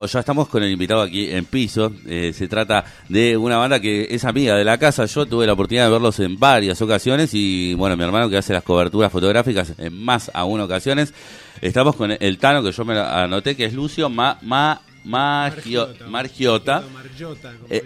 Ya estamos con el invitado aquí en piso. Eh, se trata de una banda que es amiga de la casa. Yo tuve la oportunidad de verlos en varias ocasiones y bueno, mi hermano que hace las coberturas fotográficas en más aún ocasiones. Estamos con el Tano que yo me anoté que es Lucio Ma, Ma, Margiota. Margiota. Eh,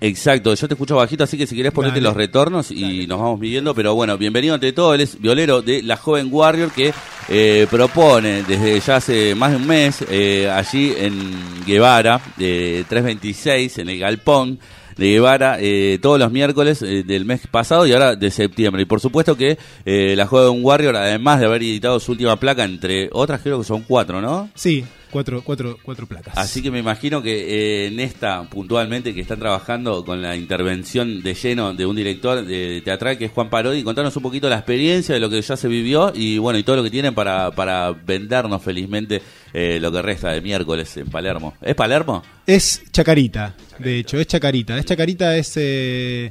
Exacto, yo te escucho bajito, así que si querés ponerte los retornos y nos vamos midiendo. Pero bueno, bienvenido ante todo, él es violero de la joven Warrior que eh, propone desde ya hace más de un mes eh, allí en Guevara, de 326, en el Galpón de Guevara eh, todos los miércoles del mes pasado y ahora de septiembre. Y por supuesto que la joven Warrior, además de haber editado su última placa, entre otras creo que son cuatro, ¿no? Sí, Cuatro, cuatro, cuatro placas. Así que me imagino que eh, en esta, puntualmente, que están trabajando con la intervención de lleno de un director de teatral que es Juan Parodi, contanos un poquito la experiencia de lo que ya se vivió y bueno, y todo lo que tienen para, para vendernos felizmente eh, lo que resta de miércoles en Palermo. ¿Es Palermo? Es Chacarita, de hecho, es Chacarita. Es Chacarita, es... Eh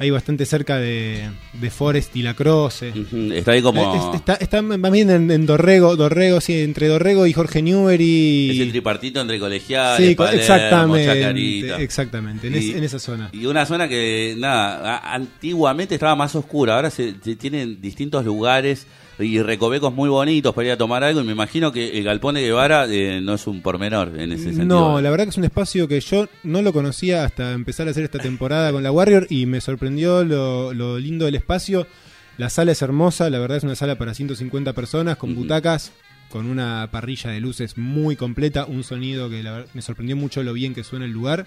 ahí bastante cerca de, de Forest y La Croce. Está ahí como. Está, está, más bien en, Dorrego, Dorrego, sí, entre Dorrego y Jorge Newbery. Es el tripartito entre colegiales, sí, exactamente, exactamente, en, esa zona. Y una zona que, nada, antiguamente estaba más oscura, ahora se tienen distintos lugares y recovecos muy bonitos para ir a tomar algo y me imagino que el Galpón de Guevara eh, no es un pormenor en ese sentido. No, la verdad que es un espacio que yo no lo conocía hasta empezar a hacer esta temporada con la Warrior y me sorprendió lo, lindo del espacio. La sala es hermosa, la verdad es una sala para 150 personas con butacas, con una parrilla de luces muy completa, un sonido que me sorprendió mucho lo bien que suena el lugar.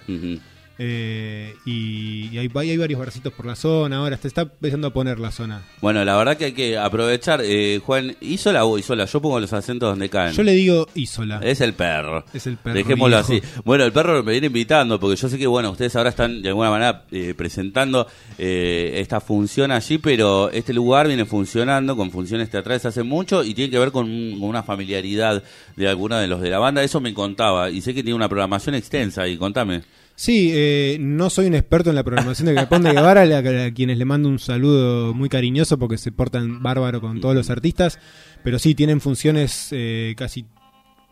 Eh, y, hay, hay, varios barcitos por la zona ahora, se está empezando a poner la zona. Bueno, la verdad que hay que aprovechar. Eh, Juan, ¿Isola o Isola? Yo pongo los acentos donde caen. Yo le digo Isola. Es el perro. Es el perro. Dejémoslo así. Bueno, el perro me viene invitando porque yo sé que, bueno, ustedes ahora están de alguna manera eh, presentando esta función allí, pero este lugar viene funcionando con funciones teatrales hace mucho y tiene que ver con, una familiaridad de algunos de los de la banda. Eso me contaba y sé que tiene una programación extensa y contame. Sí, eh, no soy un experto en la programación de Capón de Guevara, a, quienes le mando un saludo muy cariñoso porque se portan bárbaro con todos los artistas, pero sí, tienen funciones eh, casi,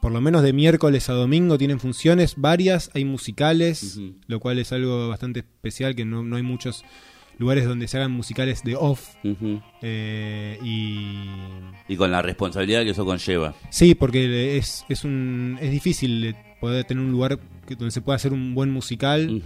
por lo menos de miércoles a domingo, tienen funciones varias, hay musicales, lo cual es algo bastante especial, que no, no hay muchos lugares donde se hagan musicales de off. Eh, y... y con la responsabilidad que eso conlleva. Sí, porque es, es, un, es difícil poder tener un lugar que, donde se pueda hacer un buen musical.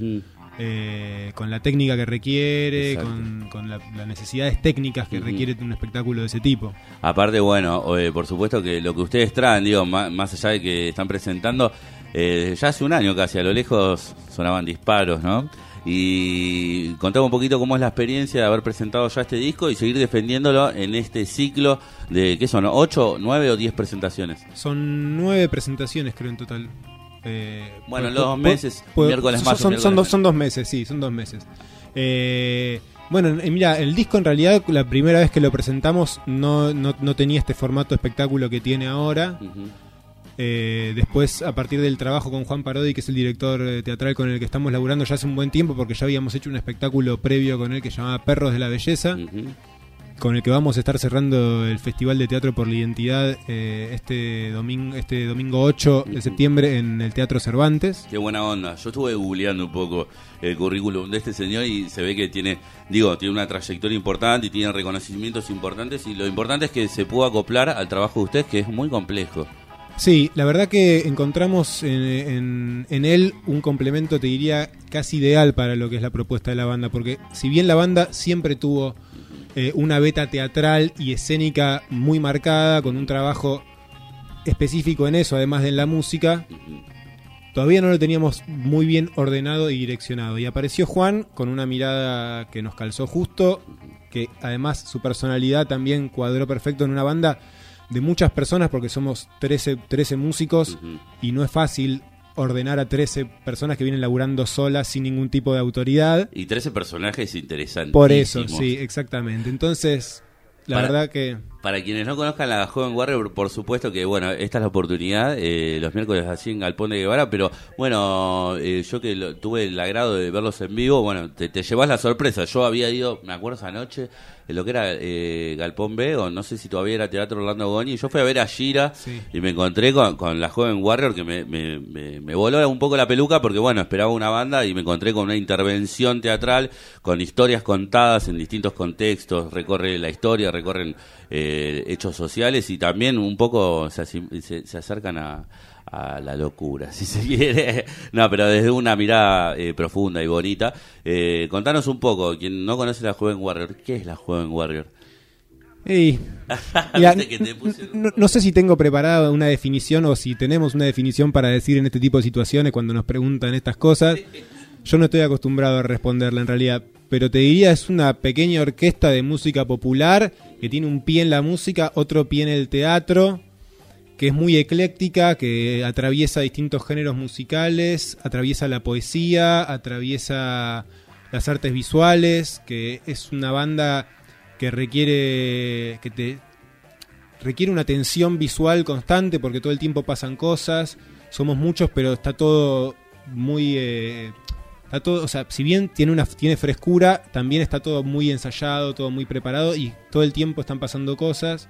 Eh, con la técnica que requiere, con, las necesidades técnicas que requiere un espectáculo de ese tipo. Aparte, bueno, eh, por supuesto que lo que ustedes traen, digo, más, allá de que están presentando, eh, ya hace un año casi, a lo lejos sonaban disparos, ¿no? Y contame un poquito cómo es la experiencia de haber presentado ya este disco y seguir defendiéndolo en este ciclo de, ¿qué son? ¿8, 9 o 10 presentaciones? Son 9 presentaciones creo en total. Eh, bueno, los dos meses, miércoles más. Son, son, dos, son dos meses, sí, son dos meses. Eh, bueno, mira, el disco en realidad, la primera vez que lo presentamos, no, no, no tenía este formato espectáculo que tiene ahora. Eh, después, a partir del trabajo con Juan Parodi, que es el director teatral con el que estamos laburando ya hace un buen tiempo, porque ya habíamos hecho un espectáculo previo con él que se llamaba Perros de la Belleza con el que vamos a estar cerrando el Festival de Teatro por la Identidad eh, este domingo este domingo 8 de septiembre en el Teatro Cervantes. Qué buena onda. Yo estuve googleando un poco el currículum de este señor y se ve que tiene, digo, tiene una trayectoria importante y tiene reconocimientos importantes y lo importante es que se pueda acoplar al trabajo de ustedes que es muy complejo. Sí, la verdad que encontramos en, en, él un complemento, te diría, casi ideal para lo que es la propuesta de la banda, porque si bien la banda siempre tuvo eh, una beta teatral y escénica muy marcada, con un trabajo específico en eso, además de en la música. Todavía no lo teníamos muy bien ordenado y direccionado. Y apareció Juan con una mirada que nos calzó justo, que además su personalidad también cuadró perfecto en una banda de muchas personas, porque somos 13, 13 músicos y no es fácil ordenar a 13 personas que vienen laburando solas sin ningún tipo de autoridad. Y 13 personajes interesantes. Por eso, sí, exactamente. Entonces, la verdad que... para quienes no conozcan la Joven Warrior, por supuesto que, bueno, esta es la oportunidad, eh, los miércoles así en Galpón de Guevara, pero bueno, eh, yo que tuve el agrado de verlos en vivo, bueno, te, te llevas la sorpresa. Yo había ido, me acuerdo esa noche, en lo que era eh, Galpón B, o no sé si todavía era Teatro Orlando Goñi, yo fui a ver a Gira y me encontré con, la joven Warrior que me, me, me, voló un poco la peluca porque, bueno, esperaba una banda y me encontré con una intervención teatral con historias contadas en distintos contextos, recorre la historia, recorren eh, hechos sociales y también un poco se, se acercan a a la locura, si se quiere. No, pero desde una mirada eh, profunda y bonita. Eh, contanos un poco, quien no conoce la Joven Warrior, ¿qué es la Joven Warrior? no, sé si tengo preparada una definición o si tenemos una definición para decir en este tipo de situaciones cuando nos preguntan estas cosas. Yo no estoy acostumbrado a responderla en realidad, pero te diría es una pequeña orquesta de música popular que tiene un pie en la música, otro pie en el teatro, que es muy ecléctica, que atraviesa distintos géneros musicales, atraviesa la poesía, atraviesa las artes visuales, que es una banda que requiere que te requiere una atención visual constante porque todo el tiempo pasan cosas, somos muchos, pero está todo muy eh, está todo, o sea, si bien tiene una tiene frescura, también está todo muy ensayado, todo muy preparado y todo el tiempo están pasando cosas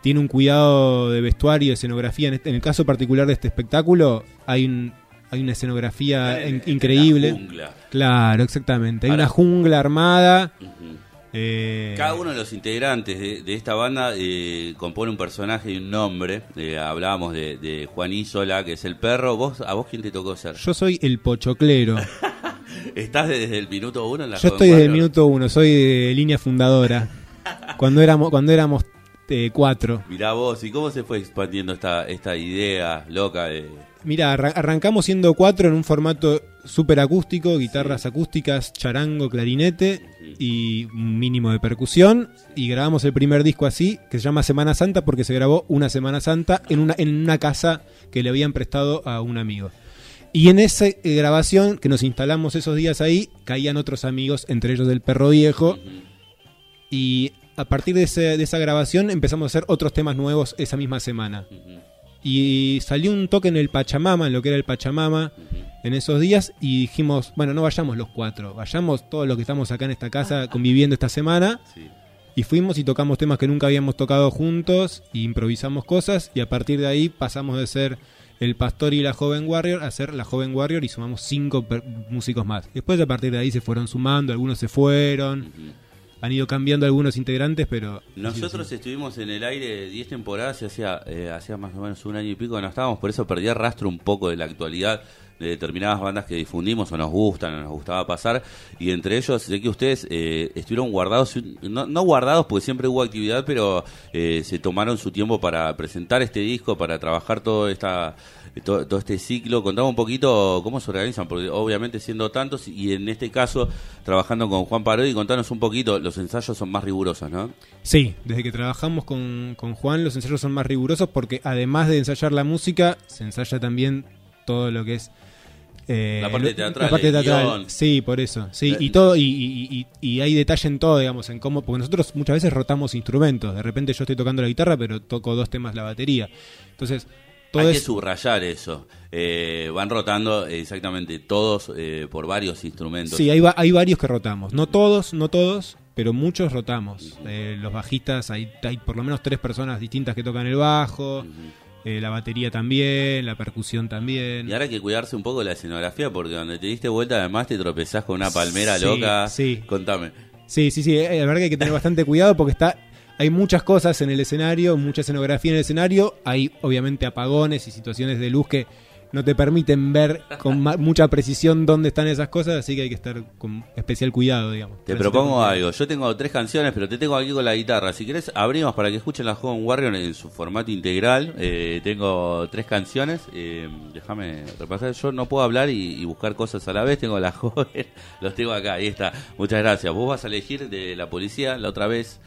tiene un cuidado de vestuario, de escenografía. En, este, el caso particular de este espectáculo, hay un, hay una escenografía increíble. jungla. Claro, exactamente. Hay una jungla armada. Eh, Cada uno de los integrantes de, esta banda eh, compone un personaje y un nombre. Eh, hablábamos de, Juan Isola, que es el perro. ¿Vos, ¿A vos quién te tocó ser? Yo soy el pochoclero. ¿Estás desde el minuto uno en la Yo estoy desde el minuto uno, soy de línea fundadora. cuando éramos, cuando éramos este, cuatro. Mirá vos, ¿y cómo se fue expandiendo esta, esta idea loca de... Mira, arrancamos siendo cuatro en un formato súper acústico, guitarras acústicas, charango, clarinete y un mínimo de percusión. Y grabamos el primer disco así, que se llama Semana Santa, porque se grabó una Semana Santa en una, en una casa que le habían prestado a un amigo. Y en esa eh, grabación, que nos instalamos esos días ahí, caían otros amigos, entre ellos el perro viejo. Y a partir de, esa grabación empezamos a hacer otros temas nuevos esa misma semana. Y salió un toque en el Pachamama, en lo que era el Pachamama, en esos días, y dijimos, bueno, no vayamos los cuatro, vayamos todos los que estamos acá en esta casa conviviendo esta semana. Y fuimos y tocamos temas que nunca habíamos tocado juntos, y improvisamos cosas, y a partir de ahí pasamos de ser el pastor y la joven warrior a ser la joven warrior y sumamos cinco músicos más. Después a partir de ahí se fueron sumando, algunos se fueron han ido cambiando algunos integrantes, pero... Nosotros estuvimos en el aire 10 temporadas y hacía, eh, hacía más o menos un año y pico no estábamos, por eso perdí rastro un poco de la actualidad de determinadas bandas que difundimos o nos gustan o nos gustaba pasar y entre ellos sé que ustedes eh, estuvieron guardados no, no, guardados porque siempre hubo actividad pero eh, se tomaron su tiempo para presentar este disco para trabajar toda esta todo, este ciclo. Contame un poquito cómo se organizan, porque obviamente siendo tantos y en este caso trabajando con Juan Parodi, contanos un poquito, los ensayos son más rigurosos, ¿no? Sí, desde que trabajamos con, con Juan los ensayos son más rigurosos porque además de ensayar la música, se ensaya también todo lo que es... Eh, la parte teatral. Sí, por eso. Sí, y todo y, y, hay detalle en todo, digamos, en cómo porque nosotros muchas veces rotamos instrumentos. De repente yo estoy tocando la guitarra, pero toco dos temas la batería. Entonces, hay que subrayar eso. Eh, van rotando exactamente todos eh, por varios instrumentos. Sí, hay, hay varios que rotamos. No todos, no todos, pero muchos rotamos. Eh, los bajistas, hay, hay por lo menos tres personas distintas que tocan el bajo. La batería también, la percusión también. Y ahora hay que cuidarse un poco de la escenografía porque donde te diste vuelta además te tropezás con una palmera loca. Sí. Contame. Sí, sí, sí. La verdad que hay que tener bastante cuidado porque está hay muchas cosas en el escenario, mucha escenografía en el escenario, hay obviamente apagones y situaciones de luz que no te permiten ver con mucha precisión dónde están esas cosas, así que hay que estar con especial cuidado, digamos. Te propongo algo, yo tengo tres canciones, pero te tengo aquí con la guitarra, si querés abrimos para que escuchen la Joven Warrior en su formato integral, eh, tengo tres canciones, eh, déjame repasar, yo no puedo hablar y, y, buscar cosas a la vez, tengo la joven, los tengo acá, ahí está, muchas gracias, vos vas a elegir de la policía la otra vez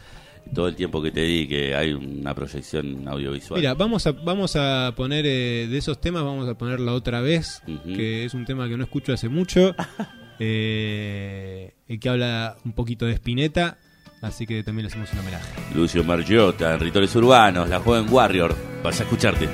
todo el tiempo que te di que hay una proyección audiovisual. Mira, vamos a, vamos a poner eh, de esos temas, vamos a poner la otra vez, que es un tema que no escucho hace mucho, eh, que habla un poquito de Spinetta. Así que también le hacemos un homenaje. Lucio Margiota, en Rituales Urbanos, la joven Warrior. Vas a escucharte.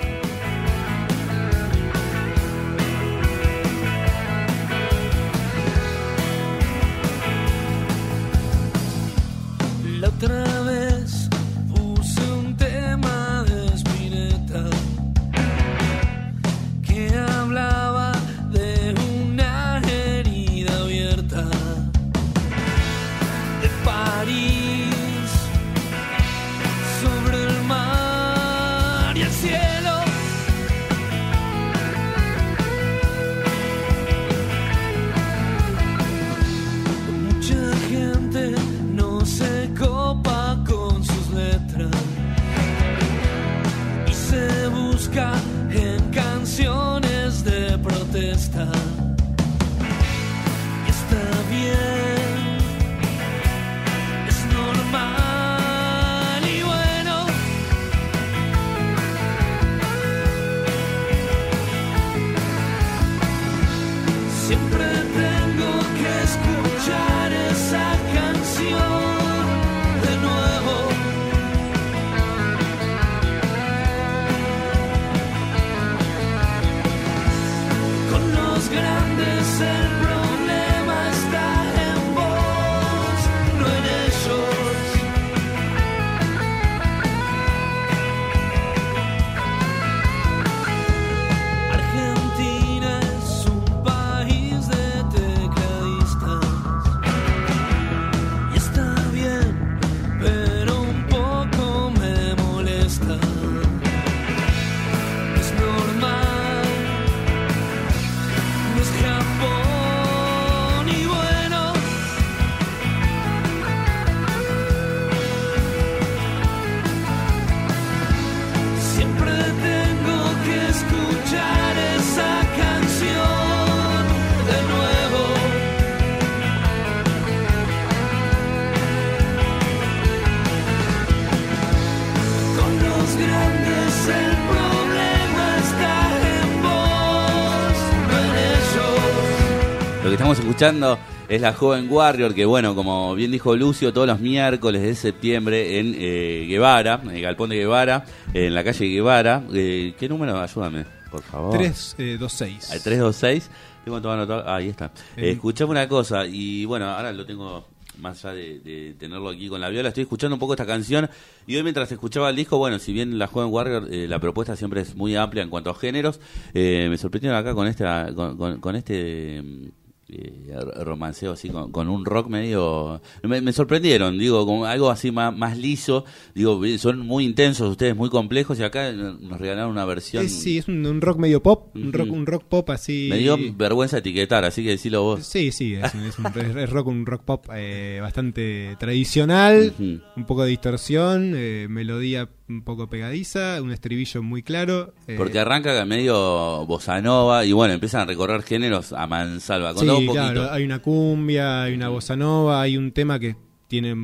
Escuchando es la joven Warrior, que bueno, como bien dijo Lucio, todos los miércoles de septiembre en eh, Guevara, en el Galpón de Guevara, en la calle Guevara. Eh, ¿Qué número? Ayúdame, por favor. 326. Eh, 326. Tengo todo anotado. ahí está. Eh, escuchame una cosa, y bueno, ahora lo tengo más allá de, tenerlo aquí con la viola, estoy escuchando un poco esta canción y hoy mientras escuchaba el disco, bueno, si bien la Joven Warrior, la propuesta siempre es muy amplia en cuanto a géneros, me sorprendieron acá con, esta, con este eh, romanceo así con, un rock medio me, sorprendieron digo como algo así más, más liso digo son muy intensos ustedes muy complejos y acá nos regalaron una versión. Sí es un, rock medio pop un rock un rock pop así. Me dio vergüenza etiquetar así que decilo vos. Sí sí es, un, rock un rock pop eh, bastante tradicional un poco de distorsión eh, melodía un poco pegadiza, un estribillo muy claro. Eh, Porque arranca medio bossa nova y bueno, empiezan a recorrer géneros a mansalva. Sí, claro, hay una cumbia, hay una bossa nova, hay un tema que tiene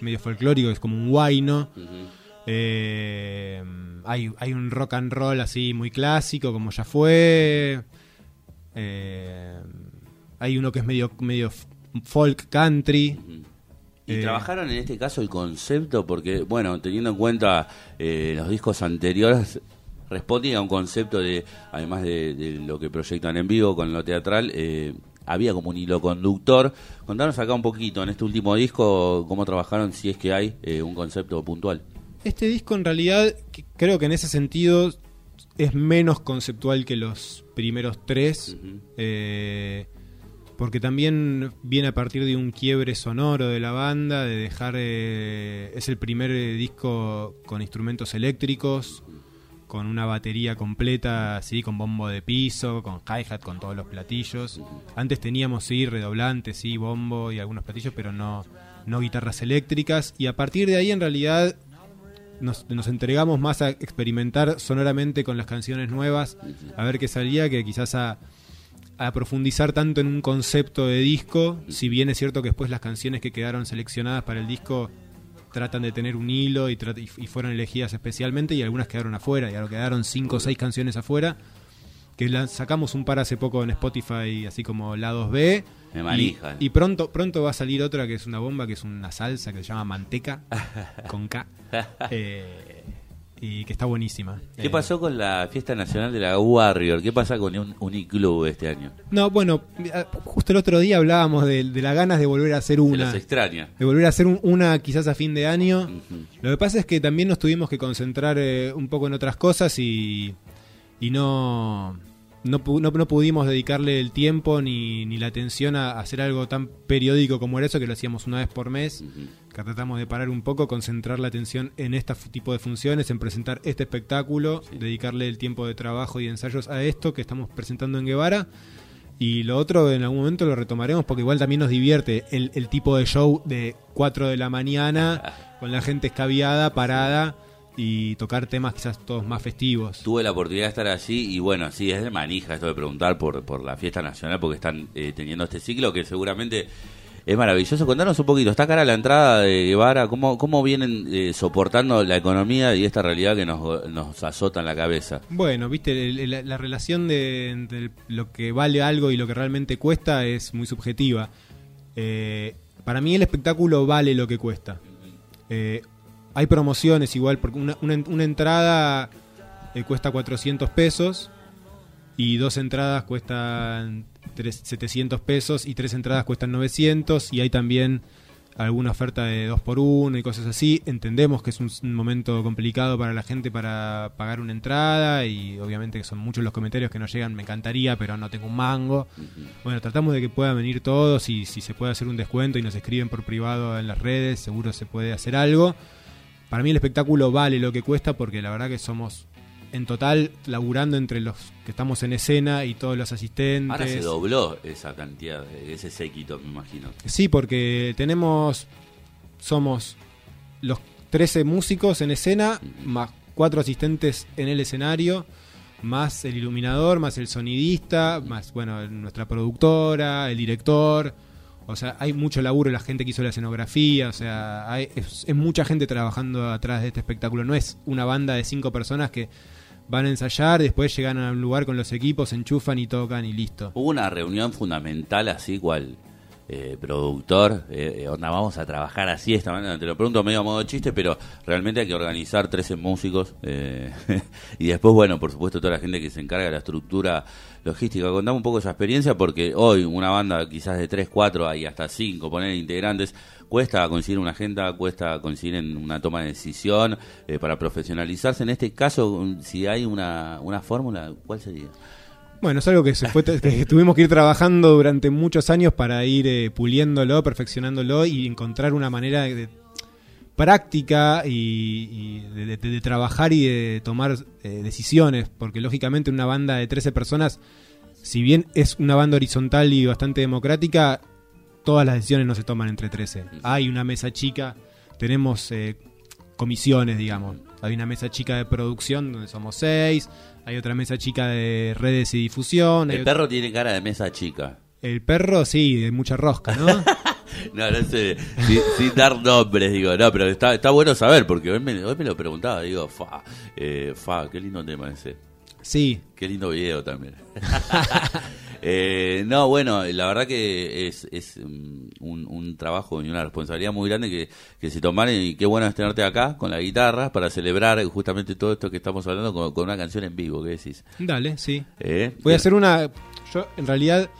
medio folclórico, es como un guayno. Eh, hay, hay un rock and roll así muy clásico, como ya fue. Eh, hay uno que es medio, medio folk country. Y eh, trabajaron en este caso el concepto porque, bueno, teniendo en cuenta eh, los discos anteriores, respondían a un concepto de, además de, lo que proyectan en vivo con lo teatral, eh, había como un hilo conductor. Contanos acá un poquito, en este último disco, cómo trabajaron, si es que hay un concepto puntual. Este disco en realidad, creo que en ese sentido es menos conceptual que los primeros tres porque también viene a partir de un quiebre sonoro de la banda, de dejar... Eh, es el primer eh, disco con instrumentos eléctricos, con una batería completa, así, con bombo de piso, con hi-hat, con todos los platillos. Antes teníamos, sí, redoblantes, sí, bombo y algunos platillos, pero no, no guitarras eléctricas. Y a partir de ahí, en realidad, nos, nos, entregamos más a experimentar sonoramente con las canciones nuevas, a ver qué salía, que quizás a a profundizar tanto en un concepto de disco, si bien es cierto que después las canciones que quedaron seleccionadas para el disco tratan de tener un hilo y, fueron elegidas especialmente y algunas quedaron afuera, y ahora quedaron cinco o seis canciones afuera, que la sacamos un par hace poco en Spotify, así como lados B. Me manija. Y, y, pronto, pronto va a salir otra que es una bomba, que es una salsa que se llama manteca con K. Eh, y que está buenísima. ¿Qué Eh, pasó con la fiesta nacional de la Warrior? ¿Qué pasa con un Uniclub este año? No, bueno, eh, justo el otro día hablábamos de, de las ganas de volver a hacer Se una. extraña. De volver a hacer un- una quizás a fin de año. Lo que pasa es que también nos tuvimos que concentrar eh, un poco en otras cosas y, y no, no, no- no pudimos dedicarle el tiempo ni, ni la atención a, a hacer algo tan periódico como era eso, que lo hacíamos una vez por mes. Que tratamos de parar un poco, concentrar la atención en este tipo de funciones, en presentar este espectáculo, Sí. dedicarle el tiempo de trabajo y ensayos a esto que estamos presentando en Guevara. Y lo otro en algún momento lo retomaremos porque igual también nos divierte el, el tipo de show de 4 de la mañana con la gente escabiada, parada y tocar temas quizás todos más festivos. Tuve la oportunidad de estar allí y bueno, sí, es de manija esto de preguntar por, por la fiesta nacional porque están eh, teniendo este ciclo que seguramente es maravilloso. Contanos un poquito, está cara la entrada de Guevara, ¿cómo, cómo vienen eh, soportando la economía y esta realidad que nos, nos azota en la cabeza? Bueno, viste, la, la relación de, entre lo que vale algo y lo que realmente cuesta es muy subjetiva. Eh, para mí el espectáculo vale lo que cuesta. Eh, hay promociones igual, porque una, una en- una entrada cuesta 400 pesos y dos entradas cuestan tres- 700 pesos y tres entradas cuestan 900 y hay también alguna oferta de 2 por 1 y cosas así. Entendemos que es un, un momento complicado para la gente para pagar una entrada y obviamente que son muchos los comentarios que nos llegan, me encantaría, pero no tengo un mango. Bueno, tratamos de que puedan venir todos y si se puede hacer un descuento y nos escriben por privado en las redes, seguro se puede hacer algo. Para mí el espectáculo vale lo que cuesta porque la verdad que somos en total laburando entre los que estamos en escena y todos los asistentes. Ahora se dobló esa cantidad, ese séquito, me imagino. Sí, porque tenemos, somos los 13 músicos en escena, más cuatro asistentes en el escenario, más el iluminador, más el sonidista, más, bueno, nuestra productora, el director. O sea, hay mucho laburo, la gente que hizo la escenografía, o sea, hay- es, es mucha gente trabajando atrás de este espectáculo. No es una banda de cinco personas que van a ensayar, después llegan a un lugar con los equipos, enchufan y tocan y listo. Hubo una reunión fundamental así cual eh, productor, eh, eh, onda, vamos a trabajar así esta manera, te lo pregunto medio a modo chiste, pero realmente hay que organizar 13 músicos eh, y después, bueno, por supuesto toda la gente que se encarga de la estructura logística. Contame un poco esa experiencia porque hoy una banda quizás de 3, 4, hay hasta 5 poner integrantes, cuesta conseguir una agenda, cuesta conseguir una toma de decisión eh, para profesionalizarse. En este caso, si hay una, una fórmula, ¿cuál sería? Bueno, es algo que se fue que tuvimos que ir trabajando durante muchos años para ir eh, puliéndolo, perfeccionándolo y encontrar una manera práctica y, de trabajar y de tomar eh, decisiones, porque lógicamente una banda de 13 personas, si bien es una banda horizontal y bastante democrática, todas las decisiones no se toman entre 13. Hay una mesa chica, tenemos eh, comisiones, digamos. Hay una mesa chica de producción donde somos seis, hay otra mesa chica de redes y difusión. El perro tiene cara de mesa chica. el perro, sí, de mucha rosca, ¿no? No, no sé, sin, sin dar nombres, digo, no, pero está, está bueno saber, porque hoy me, hoy me lo preguntaba, digo, fa, eh, fa, qué lindo tema ese, sí, qué lindo video también. Eh, no, bueno, la verdad que es, es mm, un, un trabajo y una responsabilidad muy grande que, que se tomaron y qué bueno es tenerte acá con la guitarra para celebrar justamente todo esto que estamos hablando con, con una canción en vivo, ¿qué decís? dale, sí. ¿Eh? Voy a hacer una... Yo en realidad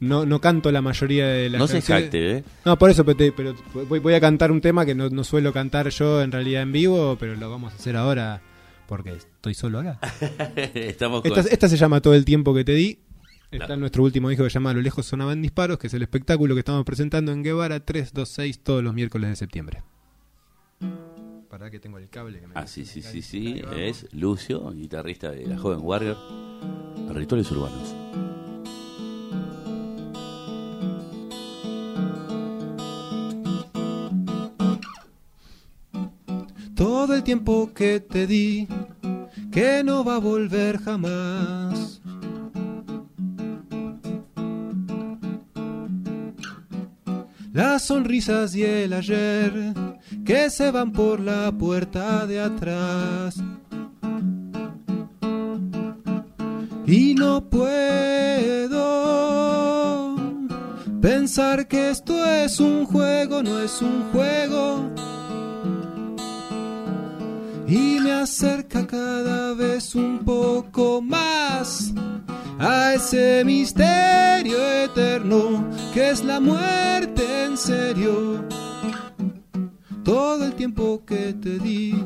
no, no canto la mayoría de las No se canciones. jacte, ¿eh? No, por eso, pero, te- pero voy, voy a cantar un tema que no, no suelo cantar yo en realidad en vivo, pero lo vamos a hacer ahora porque estoy solo acá. Estamos con... Esta, esta se llama Todo el tiempo que te di. Está Claro. nuestro último disco que se llama A lo lejos sonaban disparos, que es el espectáculo que estamos presentando en Guevara 326 todos los miércoles de septiembre. Para que tengo el cable. Que me Ah, sí, sí, sí, sí, es Lucio, guitarrista de la joven Warrior, Rituales Urbanos. Todo el tiempo que te di, que no va a volver jamás. Las sonrisas y el ayer que se van por la puerta de atrás. Y no puedo pensar que esto es un juego, no es un juego. Y me acerca cada vez un poco más a ese misterio eterno que es la muerte en serio. Todo el tiempo que te di,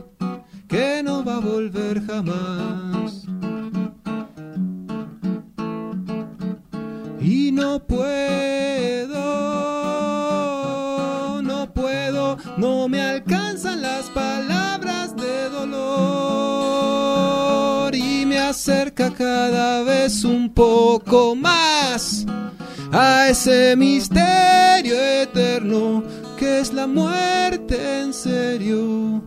que no va a volver jamás. Y no puedo, no puedo, no me alcanzan las palabras acerca cada vez un poco más a ese misterio eterno que es la muerte en serio.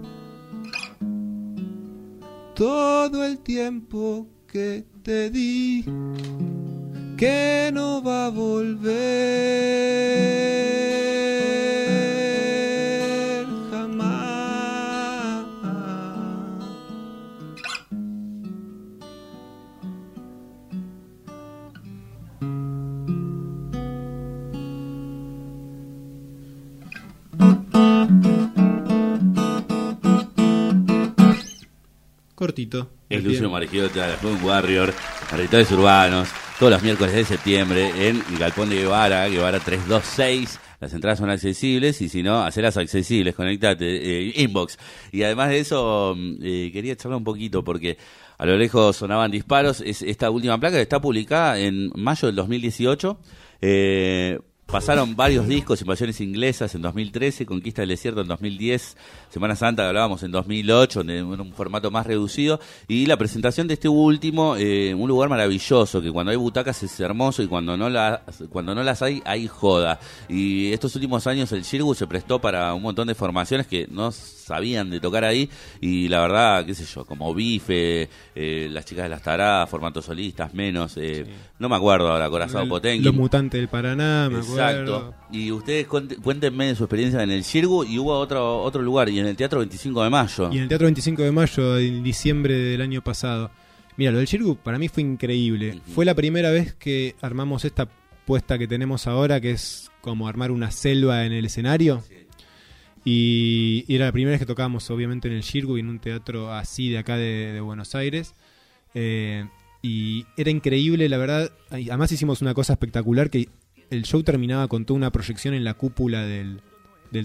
Todo el tiempo que te di que no va a volver Cortito. Es Lucio Marigiota, de la Joven Warrior, Rituales Urbanos todos los miércoles de septiembre en Galpón de Guevara, Guevara 326. Las entradas son accesibles y si no, hacerlas accesibles, conectate, eh, inbox. Y además de eso, mm, eh, quería charlar un poquito porque a lo lejos sonaban disparos. Es esta última placa que está publicada en mayo del 2018. Eh, Pasaron varios discos, Invasiones Inglesas en 2013, Conquista del Desierto en 2010, Semana Santa que hablábamos en 2008, en un formato más reducido, y la presentación de este último, eh, un lugar maravilloso, que cuando hay butacas es hermoso y cuando no, las cuando no las hay, hay joda. Y estos últimos años el Shirgu se prestó para un montón de formaciones que no sabían de tocar ahí, y la verdad, qué sé yo, como Bife, eh, Las Chicas de las Taradas, formatos solistas, menos, eh, no me acuerdo ahora, Corazón Potenque. Los Mutantes del Paraná, me acuerdo. Exacto. Y ustedes cuéntenme de su experiencia en el Cirgu y hubo otro, otro lugar, y en el Teatro 25 de Mayo. Y en el Teatro 25 de Mayo, en diciembre del año pasado. Mira, lo del Cirgu para mí fue increíble. Fue la primera vez que armamos esta puesta que tenemos ahora, que es como armar una selva en el escenario. Y, era la primera vez que tocábamos, obviamente, en el Shirgu y en un teatro así de acá de, Buenos Aires. Eh, y era increíble, la verdad. Además hicimos una cosa espectacular que el show terminaba con toda una proyección en la cúpula del,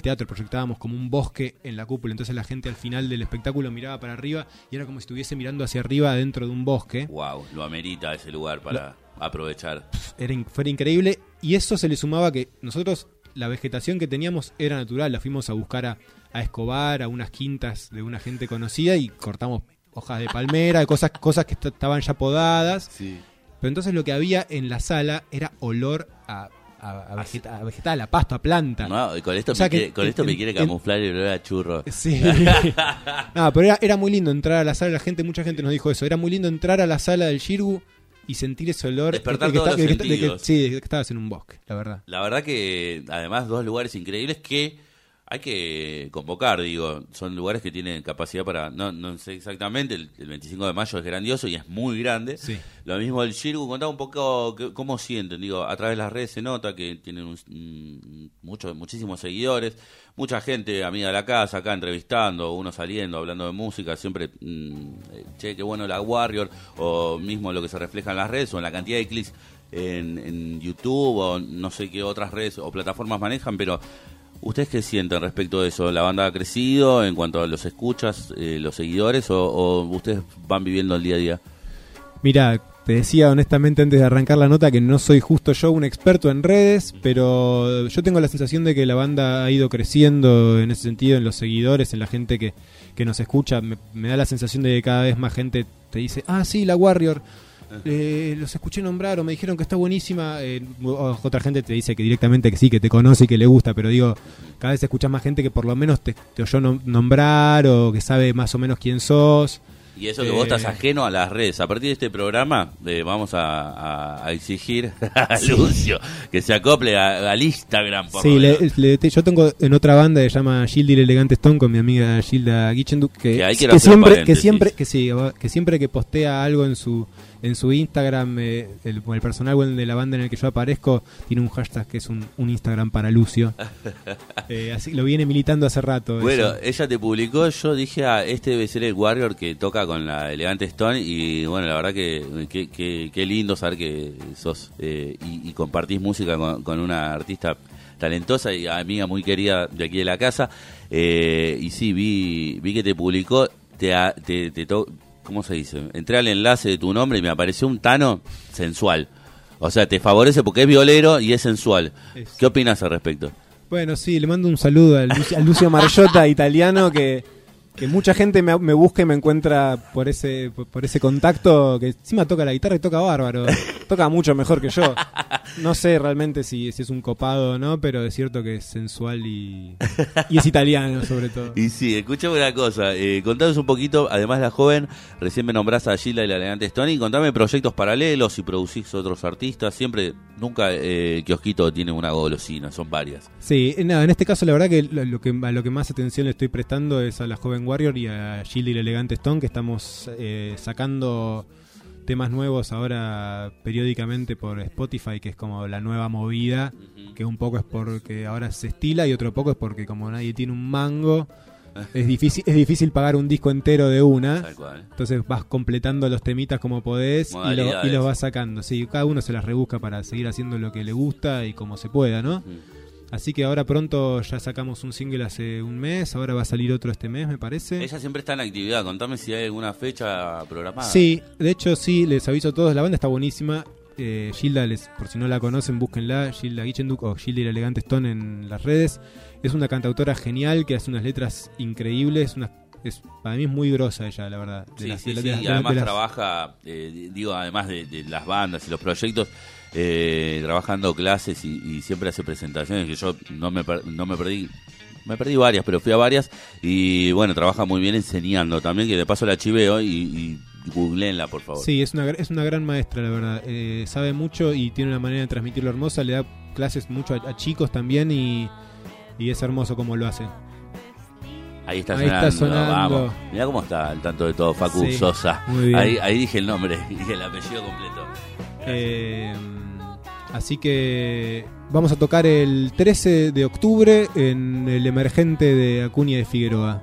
teatro, proyectábamos como un bosque en la cúpula, entonces la gente al final del espectáculo miraba para arriba y era como si estuviese mirando hacia arriba dentro de un bosque. Wow, lo amerita ese lugar para aprovechar. Era, fue increíble y eso se le sumaba que nosotros la vegetación que teníamos era natural, la fuimos a buscar a, a Escobar, a unas quintas de una gente conocida y cortamos hojas de palmera, cosas, cosas que estaban ya podadas. Sí. Pero entonces lo que había en la sala era olor a, a, vegetal, a pasto, a planta. No, con esto, me, quiere, con esto me quiere camuflar el olor a churro. Sí. no, pero era, muy lindo entrar a la sala, la gente, mucha gente nos dijo eso. Era muy lindo entrar a la sala del Shirgu y sentir ese olor. Despertar todos los sentidos. sí, de que estabas en un bosque, la verdad. La verdad que, además, dos lugares increíbles que hay que convocar, digo, son lugares que tienen capacidad para, no, no sé exactamente, el, 25 de mayo es grandioso y es muy grande. Lo mismo el Shirgu, contaba un poco cómo sienten, digo, a través de las redes se nota que tienen un, muchos, muchísimos seguidores, mucha gente amiga de la casa acá entrevistando, uno saliendo, hablando de música, siempre, mm, che, qué bueno la Warrior, o mismo lo que se refleja en las redes, o en la cantidad de clics en, en YouTube, o no sé qué otras redes o plataformas manejan, pero ¿Ustedes qué sienten respecto de eso? ¿La banda ha crecido en cuanto a los escuchas, eh, los seguidores, o, ustedes van viviendo el día a día? Mira, te decía honestamente antes de arrancar la nota que no soy justo yo un experto en redes, pero yo tengo la sensación de que la banda ha ido creciendo en ese sentido, en los seguidores, en la gente que, que nos escucha. Me, me da la sensación de que cada vez más gente te dice, ah, sí, la Warrior eh, los escuché nombrar o me dijeron que está buenísima. Eh, otra gente te dice que directamente que sí, que te conoce y que le gusta, pero digo, cada vez escuchas más gente que por lo menos te, oyó nombrar o que sabe más o menos quién sos. Y eso que vos estás eh, ajeno a las redes. A partir de este programa eh, vamos a, exigir a Lucio que se acople al Instagram. sí, yo tengo en otra banda que se llama Gilda Elegante Stone con mi amiga Gilda Gichenduk que, que, siempre que siempre que sí, que siempre que postea algo en su en su Instagram, eh, el, el, personal de la banda en el que yo aparezco, tiene un hashtag que es un, Instagram para Lucio. Eh, así lo viene militando hace rato. Bueno, ella te publicó, yo dije, ah, este debe ser el Warrior que toca con la elegante Stone y bueno, la verdad que qué lindo saber que sos y, y, compartís música con, con una artista talentosa y amiga muy querida de aquí de la casa. Eh, y sí, vi, vi que te publicó, te, te, te ¿cómo se dice? Entré al enlace de tu nombre y me apareció un Tano sensual. O sea, te favorece porque es violero y es sensual. ¿Qué opinas al respecto? Bueno, sí, le mando un saludo al, a Lucio Marjota, italiano, que que mucha gente me, me, busca y me encuentra por ese por ese contacto que encima toca la guitarra y toca bárbaro. Toca mucho mejor que yo. No sé realmente si, si es un copado o no pero es cierto que es sensual y, y es italiano sobre todo. Y sí escúchame una cosa eh, contanos un poquito además la joven recién me nombrás a Gila y la elegante Stony contame proyectos paralelos y producís otros artistas siempre nunca eh, Kiosquito tiene una golosina son varias. Sí nada en este caso la verdad que lo, que a lo que más atención le estoy prestando es a la joven Warrior y a y el Elegante Stone, que estamos eh, sacando temas nuevos ahora periódicamente por Spotify, que es como la nueva movida, que un poco es porque ahora se estila y otro poco es porque como nadie tiene un mango, es difícil, es difícil pagar un disco entero de una. Entonces vas completando los temitas como podés y, los vas sacando. Sí, cada uno se las rebusca para seguir haciendo lo que le gusta y como se pueda, ¿no? Así que ahora pronto ya sacamos un single hace un mes, ahora va a salir otro este mes, me parece. Ella siempre está en actividad, contame si hay alguna fecha programada. Sí, de hecho sí, les aviso a todos, la banda está buenísima. Eh, Gilda, les, por si no la conocen, búsquenla, Gilda Gichenduk o Gilda y la Elegante Stone en las redes. Es una cantautora genial que hace unas letras increíbles, una, es, para mí es muy grosa ella, la verdad. sí, sí, sí, y además trabaja, eh, digo, además de las bandas y los proyectos eh, trabajando clases y, siempre hace presentaciones que yo no me, no me perdí. Me perdí varias, pero fui a varias. Y bueno, trabaja muy bien enseñando también, que de paso la chiveo y, y googleenla, por favor. Sí, es una, es una gran maestra, la verdad. Eh, sabe mucho y tiene una manera de transmitirlo hermosa. Le da clases mucho a, chicos también y, es hermoso como lo hace. Ahí está, sonando, Vamos. Mirá cómo está al tanto de todo, Facu Sosa. Ahí, ahí dije el nombre, dije el apellido completo. Eh, Así que vamos a tocar el 13 de octubre en el emergente de Acuña de Figueroa.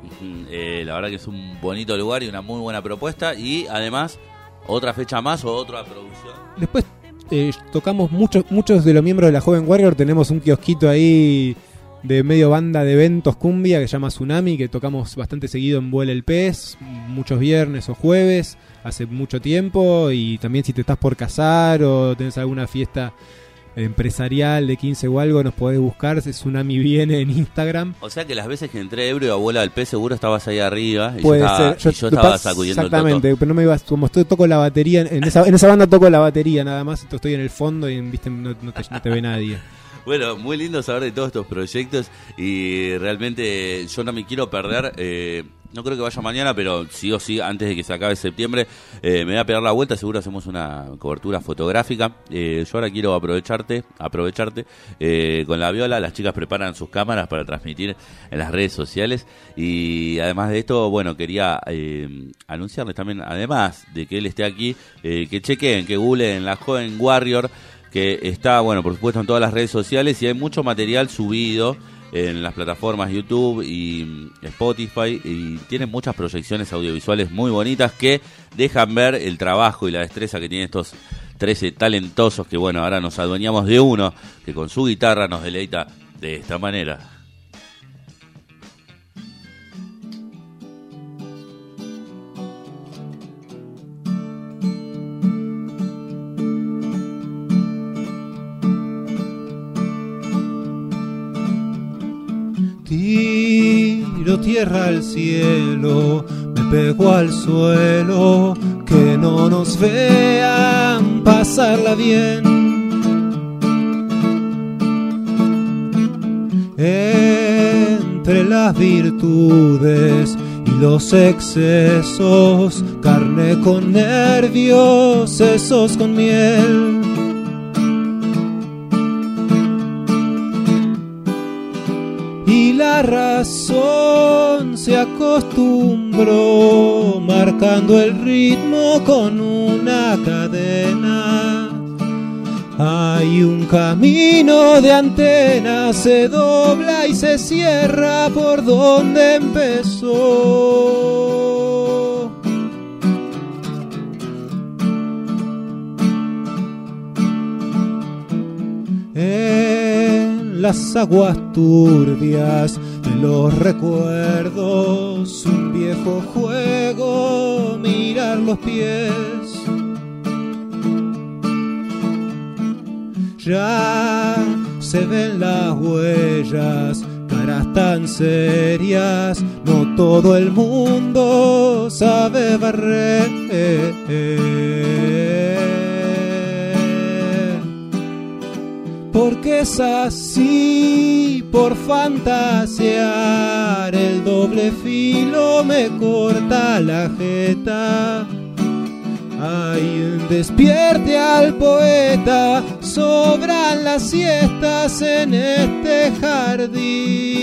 Eh, la verdad que es un bonito lugar y una muy buena propuesta. Y además, otra fecha más o otra producción. Después eh, tocamos muchos, muchos de los miembros de la Joven Warrior. Tenemos un kiosquito ahí de medio banda de eventos cumbia que se llama Tsunami, que tocamos bastante seguido en Vuela el Pez, muchos viernes o jueves hace mucho tiempo y también si te estás por casar o tenés alguna fiesta empresarial de 15 o algo, nos podés buscar. Tsunami viene en Instagram. O sea que las veces que entré ebrio a bola del pez, seguro estabas ahí arriba. Y yo estaba, yo, estaba sacudiendo Exactamente, pero no me ibas. Como estoy, toco la batería, en esa, en esa banda toco la batería nada más. Estoy en el fondo y ¿viste? No, te, no te ve nadie. Bueno, muy lindo saber de todos estos proyectos y realmente yo no me quiero perder. Eh, no creo que vaya mañana, pero sí o sí, antes de que se acabe septiembre, eh, me voy a pegar la vuelta, seguro hacemos una cobertura fotográfica. Eh, yo ahora quiero aprovecharte, aprovecharte eh, con la viola, las chicas preparan sus cámaras para transmitir en las redes sociales y además de esto, bueno, quería anunciarles también, además de que él esté aquí, que chequen, que en la joven Warrior, que está, bueno, por supuesto en todas las redes sociales y hay mucho material subido en las plataformas YouTube y mm, Spotify y tienen muchas proyecciones audiovisuales muy bonitas que dejan ver el trabajo y la destreza que tienen estos 13 talentosos que bueno, ahora nos adueñamos de uno que con su guitarra nos deleita de esta manera. Tierra al cielo, me pego al suelo, que no nos vean pasarla bien. Entre las virtudes y los excesos, carne con nervios, sesos con miel la razón se acostumbra hombro, marcando el ritmo con una cadena. Hay un camino de antenas, se dobla y se cierra por donde empezó. Las aguas turbias de los recuerdos, un viejo juego, mirar los pies ya se ven las huellas, caras tan serias, no todo el mundo sabe barrer. Porque es así, por fantasear, el doble filo me corta la jeta Ay, despierte al poeta, sobran las siestas en este jardín.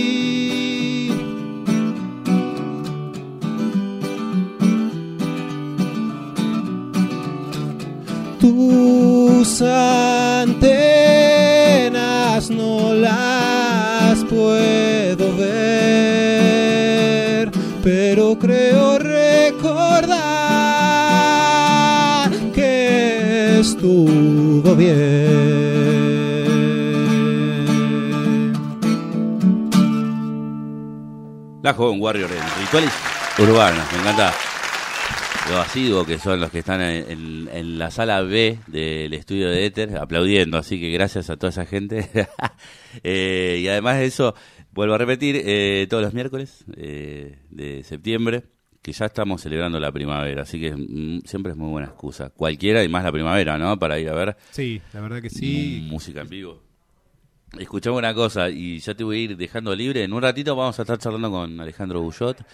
Las puedo ver, pero creo estuvo bien. La joven Warrior en rituales urbanos, me encanta. Los asiduos que son los que están en, la sala B del estudio de Éter aplaudiendo, así que gracias a toda esa gente. Eh, y además de eso, vuelvo a repetir, eh, todos los miércoles eh, de septiembre que ya estamos celebrando la primavera, así que mm, siempre es muy buena excusa. Cualquiera y más la primavera, ¿no? Para ir a ver. Sí, la verdad que sí. Música en vivo. Escuchame una cosa, y ya te voy a ir dejando libre. En un ratito vamos a estar charlando con Alejandro Bullot,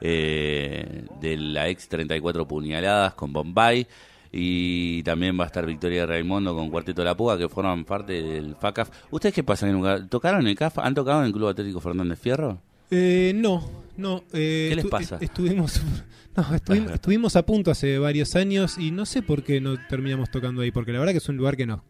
eh, de la ex 34 puñaladas con Bombay. Y también va a estar Victoria Raimondo con Cuarteto La Puga, que forman parte del FACAF. ¿Ustedes qué pasan en lugar? ¿Tocaron en el CAF? ¿Han tocado en el Club Atlético Fernández Fierro? Eh, no, no. Eh, ¿Qué les pasa? Estuvimos, estuvimos, a punto hace varios años y no sé por qué no terminamos tocando ahí, porque la verdad que es un lugar que nos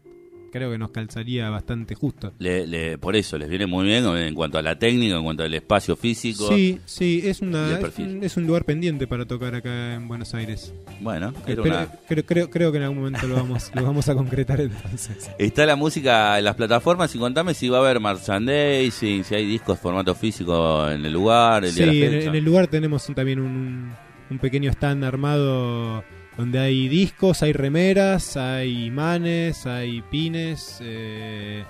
creo que nos calzaría bastante justo. Le, por eso, les viene muy bien en cuanto a la técnica, en cuanto al espacio físico. Sí, sí, es, una, es, un, lugar pendiente para tocar acá en Buenos Aires. Bueno, creo, creo, creo, que en algún momento lo vamos, lo vamos a concretar entonces. Está la música en las plataformas y contame si va a haber merchandising, si hay discos formato físico en el lugar. sí, En, el lugar tenemos también un, un pequeño stand armado donde hay discos, hay remeras, hay imanes, hay pines, eh,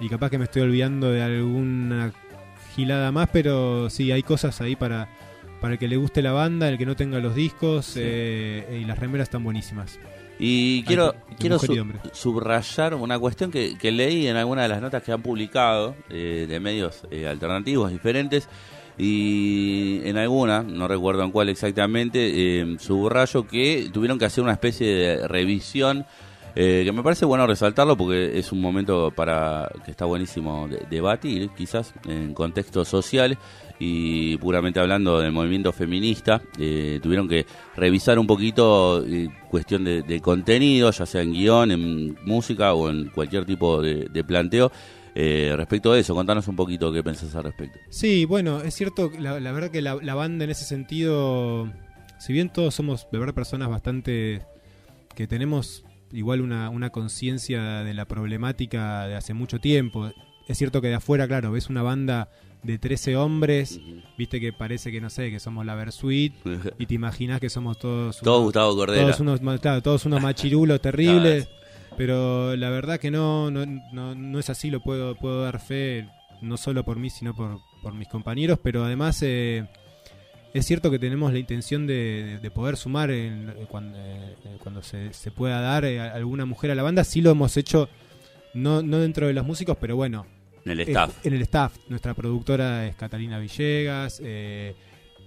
y capaz que me estoy olvidando de alguna gilada más, pero sí, hay cosas ahí para, para el que le guste la banda, el que no tenga los discos, eh, y las remeras están buenísimas. Y quiero, quiero subrayar una cuestión que, leí en alguna de las notas que han publicado eh, de medios alternativos diferentes y en alguna, no recuerdo en cuál exactamente, eh, subrayo que tuvieron que hacer una especie de revisión eh, que me parece bueno resaltarlo porque es un momento para que está buenísimo debatir, quizás en contexto social y puramente hablando del movimiento feminista, eh, tuvieron que revisar un poquito eh, cuestión de, contenido, ya sea en guion, en música o en cualquier tipo de, de planteo eh, respecto a eso, contanos un poquito qué pensás al respecto. Sí, bueno, es cierto, la, verdad que la, banda en ese sentido, si bien todos somos de verdad personas bastante que tenemos igual una, una conciencia de la problemática de hace mucho tiempo, es cierto que de afuera, claro, ves una banda de 13 hombres, viste que parece que no sé, que somos la Versuit y te imaginas que somos todos todos Gustavo Cordera. Todos unos, claro, todos unos machirulos terribles. Pero la verdad que no, no, no, es así, lo puedo, puedo dar fe, no solo por mí, sino por, por mis compañeros, pero además eh, es cierto que tenemos la intención de, de poder sumar en, cuando, eh, cuando se, se, pueda dar eh, alguna mujer a la banda, sí lo hemos hecho, no, no dentro de los músicos, pero bueno. En el staff. en el staff. Nuestra productora es Catalina Villegas.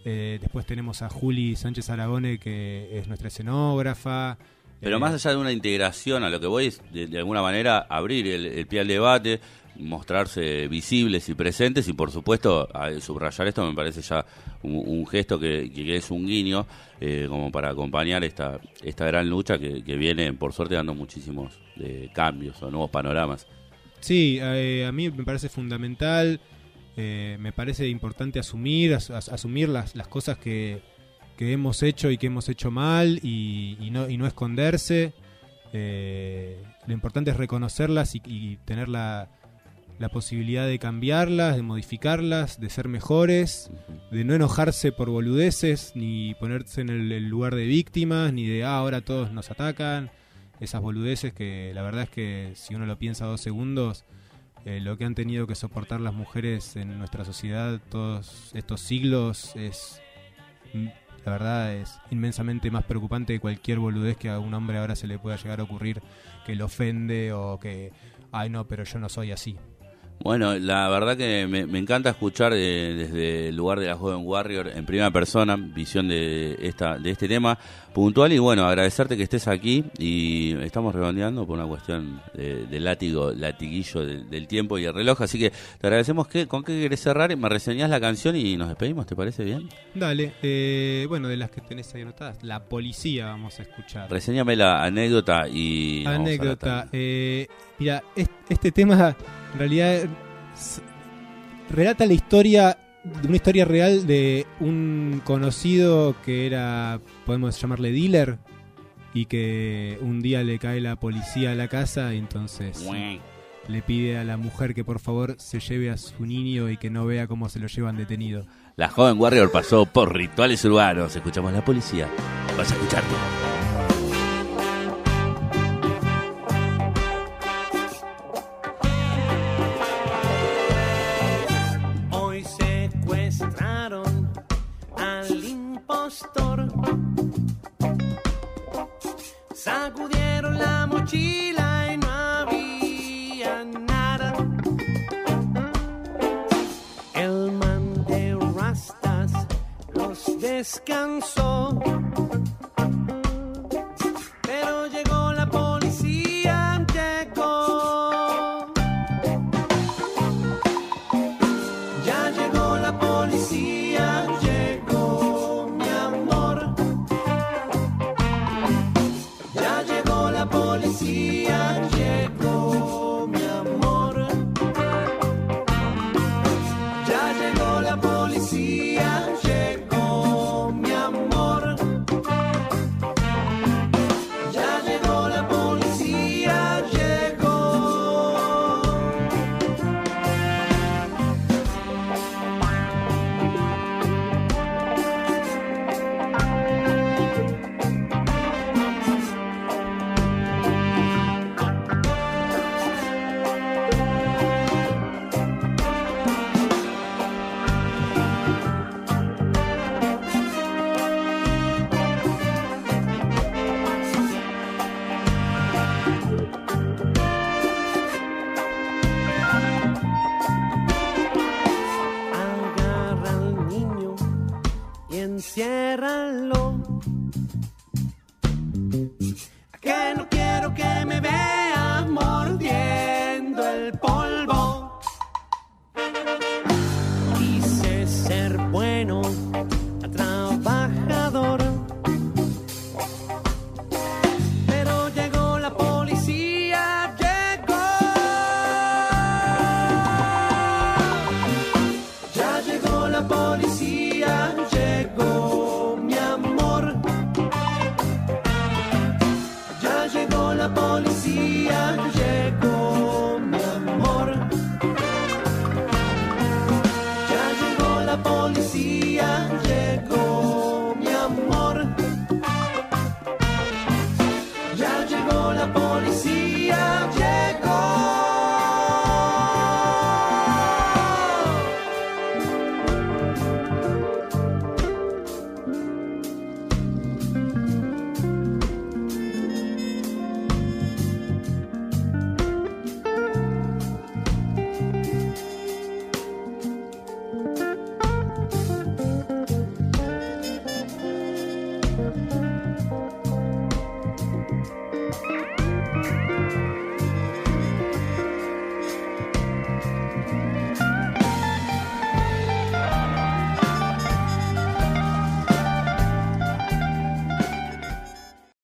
después tenemos a Juli Sánchez Aragone, que es nuestra escenógrafa. Pero más allá de una integración, a lo que voy es de, alguna manera abrir el, pie al debate. mostrarse visibles y presentes y por supuesto subrayar esto me parece ya un, gesto que, es un guiño eh, como para acompañar esta esta gran lucha que, viene por suerte dando muchísimos eh, cambios o nuevos panoramas sí eh, a mí me parece fundamental me parece importante asumir asumir las, las cosas que, que hemos hecho y que hemos hecho mal y, no, y no esconderse lo importante es reconocerlas y tener la, la posibilidad de cambiarlas, de modificarlas, de ser mejores, de no enojarse por boludeces, ni ponerse en el, lugar de víctimas, ni de ah, ahora todos nos atacan. Esas boludeces que la verdad es que si uno lo piensa dos segundos, eh, lo que han tenido que soportar las mujeres en nuestra sociedad todos estos siglos es, la verdad, es inmensamente más preocupante que cualquier boludez que a un hombre ahora se le pueda llegar a ocurrir que lo ofende o que, ay no, pero yo no soy así. Bueno, la verdad que me, encanta escuchar eh, desde el lugar de la joven Warrior en primera persona, visión de esta de este tema puntual y bueno, agradecerte que estés aquí y estamos redondeando por una cuestión de, látigo, latiguillo del, tiempo y el reloj, así que te agradecemos que con qué querés cerrar, me reseñás la canción y nos despedimos, ¿te parece bien? Dale, eh, bueno, de las que tenés ahí anotadas, La Policía vamos a escuchar. Reseñame la anécdota y... Anécdota, eh, mira, este tema en realidad relata la historia una historia real de un conocido que era, podemos llamarle dealer, y que un día le cae la policía a la casa y entonces le pide a la mujer que por favor se lleve a su niño y que no vea cómo se lo llevan detenido. La joven Warrior pasó por rituales urbanos. Escuchamos a la policía. Vas a escucharte. Tierra